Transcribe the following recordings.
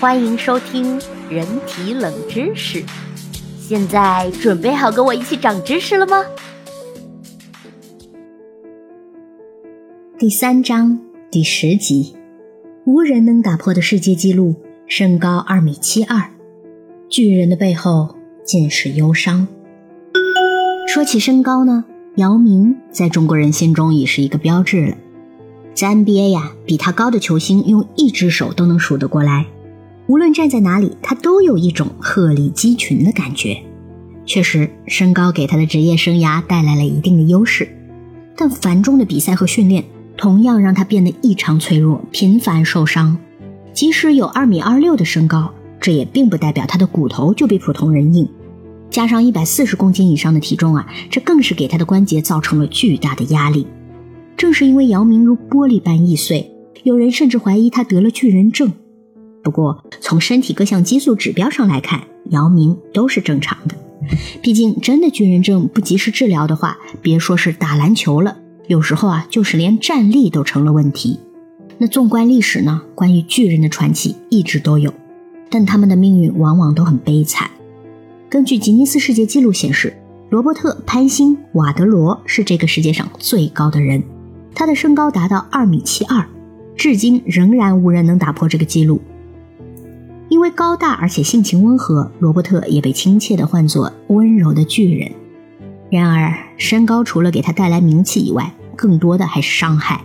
欢迎收听人体冷知识。现在准备好跟我一起长知识了吗？第三章第十集，无人能打破的世界纪录，身高二米七二，巨人的背后尽是忧伤。说起身高呢，姚明在中国人心中已是一个标志了。在 NBA 呀，比他高的球星用一只手都能数得过来。无论站在哪里，他都有一种鹤立鸡群的感觉。确实，身高给他的职业生涯带来了一定的优势，但繁重的比赛和训练。同样让他变得异常脆弱，频繁受伤。即使有二米二六的身高，这也并不代表他的骨头就比普通人硬。加上一百四十公斤以上的体重啊，这更是给他的关节造成了巨大的压力。正是因为姚明如玻璃般易碎，有人甚至怀疑他得了巨人症。不过，从身体各项激素指标上来看，姚明都是正常的。毕竟，真的巨人症不及时治疗的话，别说是打篮球了。有时候啊，就是连站立都成了问题。那纵观历史呢，关于巨人的传奇一直都有，但他们的命运往往都很悲惨。根据吉尼斯世界纪录显示，罗伯特·潘辛·瓦德罗是这个世界上最高的人，他的身高达到二米七二，至今仍然无人能打破这个纪录。因为高大而且性情温和，罗伯特也被亲切地唤作“温柔的巨人”。然而，身高除了给他带来名气以外，更多的还是伤害。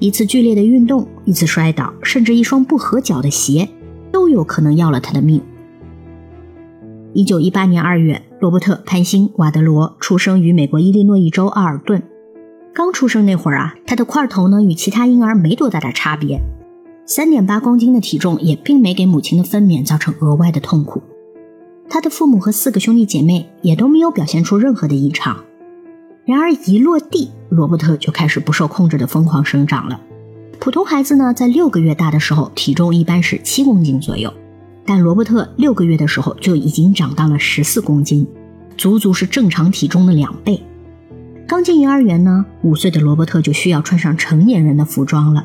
一次剧烈的运动，一次摔倒，甚至一双不合脚的鞋，都有可能要了他的命。一九一八年二月，罗伯特·潘兴·瓦德罗出生于美国伊利诺伊州奥尔顿。刚出生那会儿啊，他的块头呢与其他婴儿没多大的差别，三点八公斤的体重也并没给母亲的分娩造成额外的痛苦。他的父母和四个兄弟姐妹也都没有表现出任何的异常。然而一落地，罗伯特就开始不受控制的疯狂生长了。普通孩子呢，在六个月大的时候，体重一般是七公斤左右，但罗伯特六个月的时候就已经长到了十四公斤，足足是正常体重的两倍。刚进幼儿园呢，五岁的罗伯特就需要穿上成年人的服装了。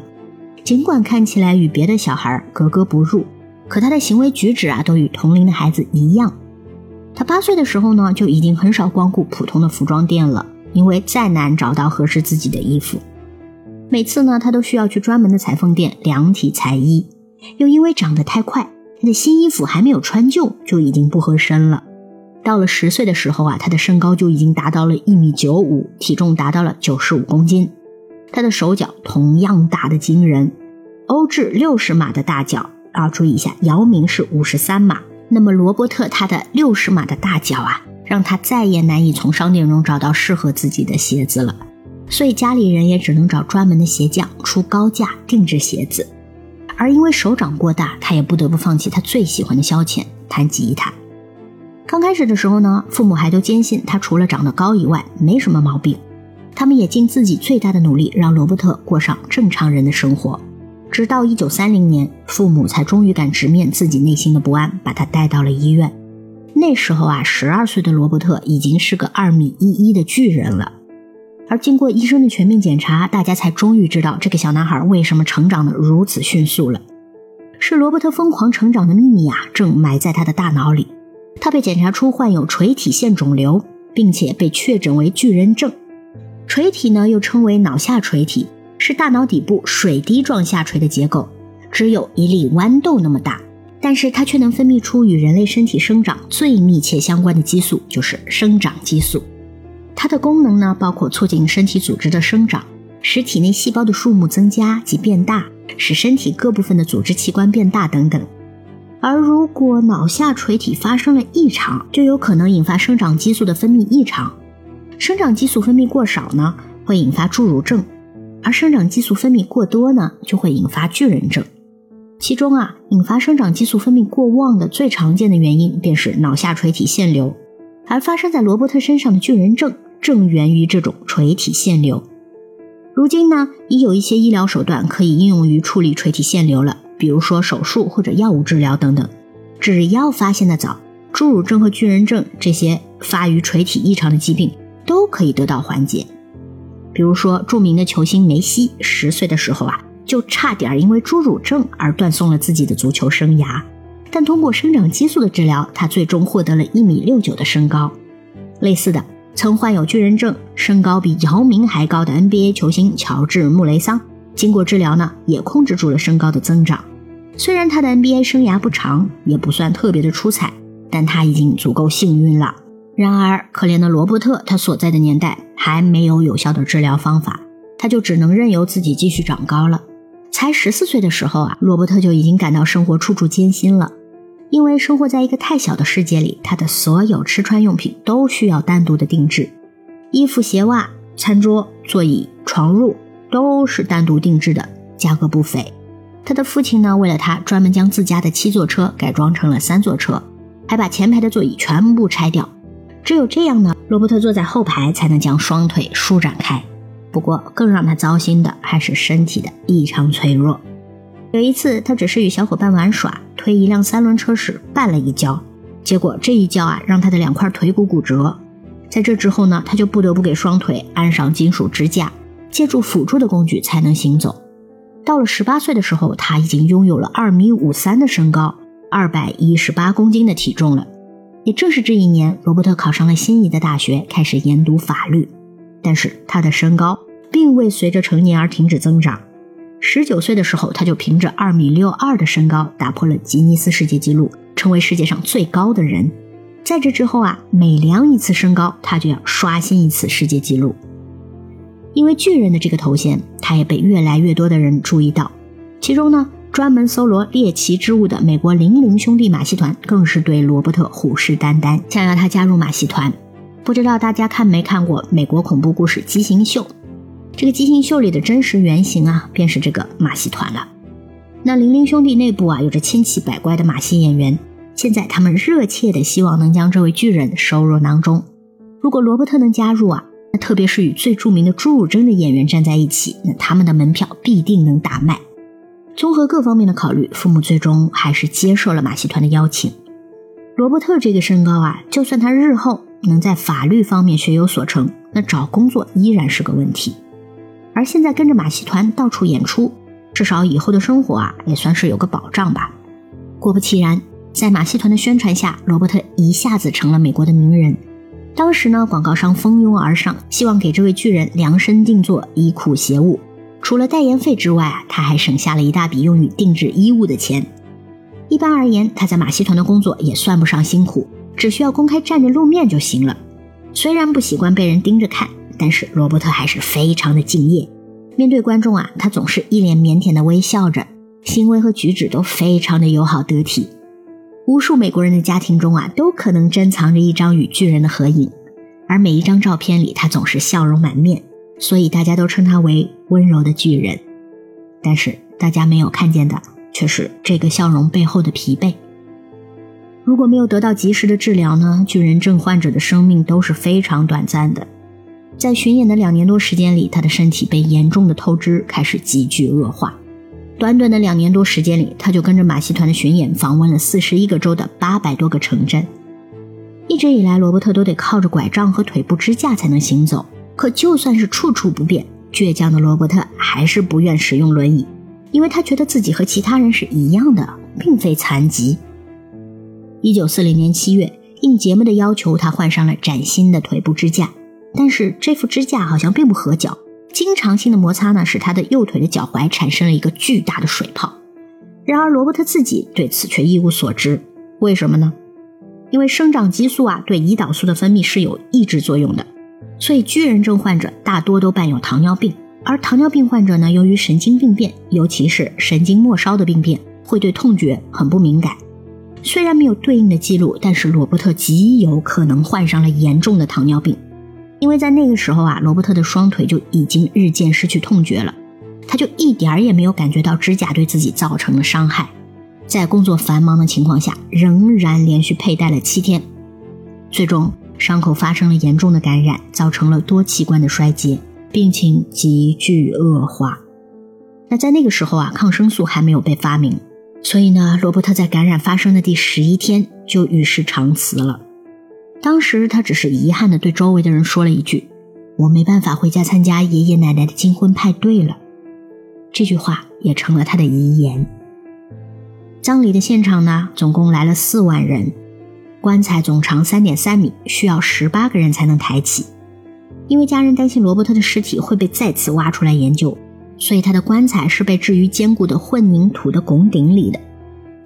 尽管看起来与别的小孩格格不入。可他的行为举止啊，都与同龄的孩子一样。他八岁的时候呢，就已经很少光顾普通的服装店了，因为再难找到合适自己的衣服。每次呢，他都需要去专门的裁缝店量体裁衣。又因为长得太快，他的新衣服还没有穿旧，就已经不合身了。到了十岁的时候啊，他的身高就已经达到了一米九五，体重达到了九十五公斤。他的手脚同样大得惊人，欧制六十码的大脚。啊注意一下，姚明是五十三码，那么罗伯特他的六十码的大脚啊，让他再也难以从商店中找到适合自己的鞋子了，所以家里人也只能找专门的鞋匠出高价定制鞋子。而因为手掌过大，他也不得不放弃他最喜欢的消遣——弹吉他。刚开始的时候呢，父母还都坚信他除了长得高以外没什么毛病，他们也尽自己最大的努力让罗伯特过上正常人的生活。直到一九三零年，父母才终于敢直面自己内心的不安，把他带到了医院。那时候啊，十二岁的罗伯特已经是个二米一一的巨人了。而经过医生的全面检查，大家才终于知道这个小男孩为什么成长的如此迅速了。是罗伯特疯狂成长的秘密啊，正埋在他的大脑里。他被检查出患有垂体腺肿瘤，并且被确诊为巨人症。垂体呢，又称为脑下垂体。是大脑底部水滴状下垂的结构，只有一粒豌豆那么大，但是它却能分泌出与人类身体生长最密切相关的激素，就是生长激素。它的功能呢，包括促进身体组织的生长，使体内细胞的数目增加及变大，使身体各部分的组织器官变大等等。而如果脑下垂体发生了异常，就有可能引发生长激素的分泌异常。生长激素分泌过少呢，会引发侏儒症。而生长激素分泌过多呢，就会引发巨人症。其中啊，引发生长激素分泌过旺的最常见的原因便是脑下垂体腺瘤。而发生在罗伯特身上的巨人症，正源于这种垂体腺瘤。如今呢，已有一些医疗手段可以应用于处理垂体腺瘤了，比如说手术或者药物治疗等等。只要发现的早，侏儒症和巨人症这些发于垂体异常的疾病都可以得到缓解。比如说，著名的球星梅西十岁的时候啊，就差点因为侏儒症而断送了自己的足球生涯。但通过生长激素的治疗，他最终获得了一米六九的身高。类似的，曾患有巨人症、身高比姚明还高的 NBA 球星乔治·穆雷桑，经过治疗呢，也控制住了身高的增长。虽然他的 NBA 生涯不长，也不算特别的出彩，但他已经足够幸运了。然而，可怜的罗伯特，他所在的年代还没有有效的治疗方法，他就只能任由自己继续长高了。才十四岁的时候啊，罗伯特就已经感到生活处处艰辛了。因为生活在一个太小的世界里，他的所有吃穿用品都需要单独的定制，衣服、鞋袜、餐桌、座椅、床褥都是单独定制的，价格不菲。他的父亲呢，为了他，专门将自家的七座车改装成了三座车，还把前排的座椅全部拆掉。只有这样呢，罗伯特坐在后排才能将双腿舒展开。不过，更让他糟心的还是身体的异常脆弱。有一次，他只是与小伙伴玩耍，推一辆三轮车时绊了一跤，结果这一跤啊，让他的两块腿骨骨折。在这之后呢，他就不得不给双腿安上金属支架，借助辅助的工具才能行走。到了十八岁的时候，他已经拥有了二米五三的身高，二百一十八公斤的体重了。也正是这一年，罗伯特考上了心仪的大学，开始研读法律。但是他的身高并未随着成年而停止增长。十九岁的时候，他就凭着二米六二的身高打破了吉尼斯世界纪录，成为世界上最高的人。在这之后啊，每量一次身高，他就要刷新一次世界纪录。因为巨人的这个头衔，他也被越来越多的人注意到。其中呢，专门搜罗猎奇之物的美国零零兄弟马戏团，更是对罗伯特虎视眈眈，想要他加入马戏团。不知道大家看没看过美国恐怖故事《畸形秀》？这个畸形秀里的真实原型啊，便是这个马戏团了。那零零兄弟内部啊，有着千奇百怪的马戏演员。现在他们热切的希望能将这位巨人收入囊中。如果罗伯特能加入啊，那特别是与最著名的朱汝珍的演员站在一起，那他们的门票必定能大卖。综合各方面的考虑，父母最终还是接受了马戏团的邀请。罗伯特这个身高啊，就算他日后能在法律方面学有所成，那找工作依然是个问题。而现在跟着马戏团到处演出，至少以后的生活啊也算是有个保障吧。果不其然，在马戏团的宣传下，罗伯特一下子成了美国的名人。当时呢，广告商蜂拥而上，希望给这位巨人量身定做衣裤鞋物。除了代言费之外啊，他还省下了一大笔用于定制衣物的钱。一般而言，他在马戏团的工作也算不上辛苦，只需要公开站着露面就行了。虽然不习惯被人盯着看。但是罗伯特还是非常的敬业，面对观众啊，他总是一脸腼腆的微笑着，行为和举止都非常的友好得体。无数美国人的家庭中啊，都可能珍藏着一张与巨人的合影，而每一张照片里他总是笑容满面，所以大家都称他为温柔的巨人。但是大家没有看见的却是这个笑容背后的疲惫。如果没有得到及时的治疗呢，巨人症患者的生命都是非常短暂的。在巡演的两年多时间里，他的身体被严重的透支，开始急剧恶化。短短的两年多时间里，他就跟着马戏团的巡演，访问了四十一个州的八百多个城镇。一直以来，罗伯特都得靠着拐杖和腿部支架才能行走。可就算是处处不便，倔强的罗伯特还是不愿使用轮椅，因为他觉得自己和其他人是一样的，并非残疾。一九四零年七月，应节目的要求，他换上了崭新的腿部支架。但是这副支架好像并不合脚，经常性的摩擦呢，使他的右腿的脚踝产生了一个巨大的水泡。然而罗伯特自己对此却一无所知。为什么呢？因为生长激素啊对胰岛素的分泌是有抑制作用的，所以巨人症患者大多都伴有糖尿病。而糖尿病患者呢，由于神经病变，尤其是神经末梢的病变，会对痛觉很不敏感。虽然没有对应的记录，但是罗伯特极有可能患上了严重的糖尿病。因为在那个时候啊，罗伯特的双腿就已经日渐失去痛觉了，他就一点儿也没有感觉到指甲对自己造成的伤害。在工作繁忙的情况下，仍然连续佩戴了七天，最终伤口发生了严重的感染，造成了多器官的衰竭，病情急剧恶化。那在那个时候啊，抗生素还没有被发明，所以呢，罗伯特在感染发生的第十一天就与世长辞了。当时他只是遗憾地对周围的人说了一句：“我没办法回家参加爷爷奶奶的金婚派对了。”这句话也成了他的遗言。葬礼的现场呢，总共来了四万人，棺材总长三点三米，需要十八个人才能抬起。因为家人担心罗伯特的尸体会被再次挖出来研究，所以他的棺材是被置于坚固的混凝土的拱顶里的，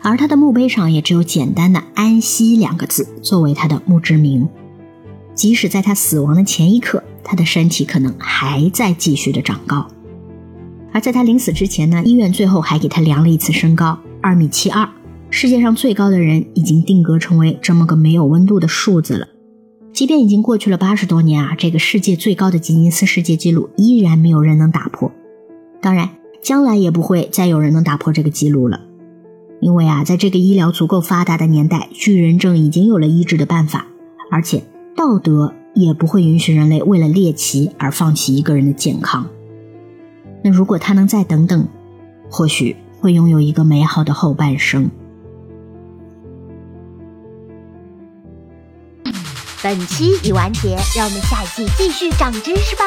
而他的墓碑上也只有简单的“安息”两个字作为他的墓志铭。即使在他死亡的前一刻，他的身体可能还在继续的长高。而在他临死之前呢，医院最后还给他量了一次身高，二米七二，世界上最高的人已经定格成为这么个没有温度的数字了。即便已经过去了八十多年啊，这个世界最高的吉尼斯世界纪录依然没有人能打破。当然，将来也不会再有人能打破这个记录了，因为啊，在这个医疗足够发达的年代，巨人症已经有了医治的办法，而且道德也不会允许人类为了猎奇而放弃一个人的健康。那如果他能再等等，或许会拥有一个美好的后半生。本期已完结，让我们下一季继续长知识吧。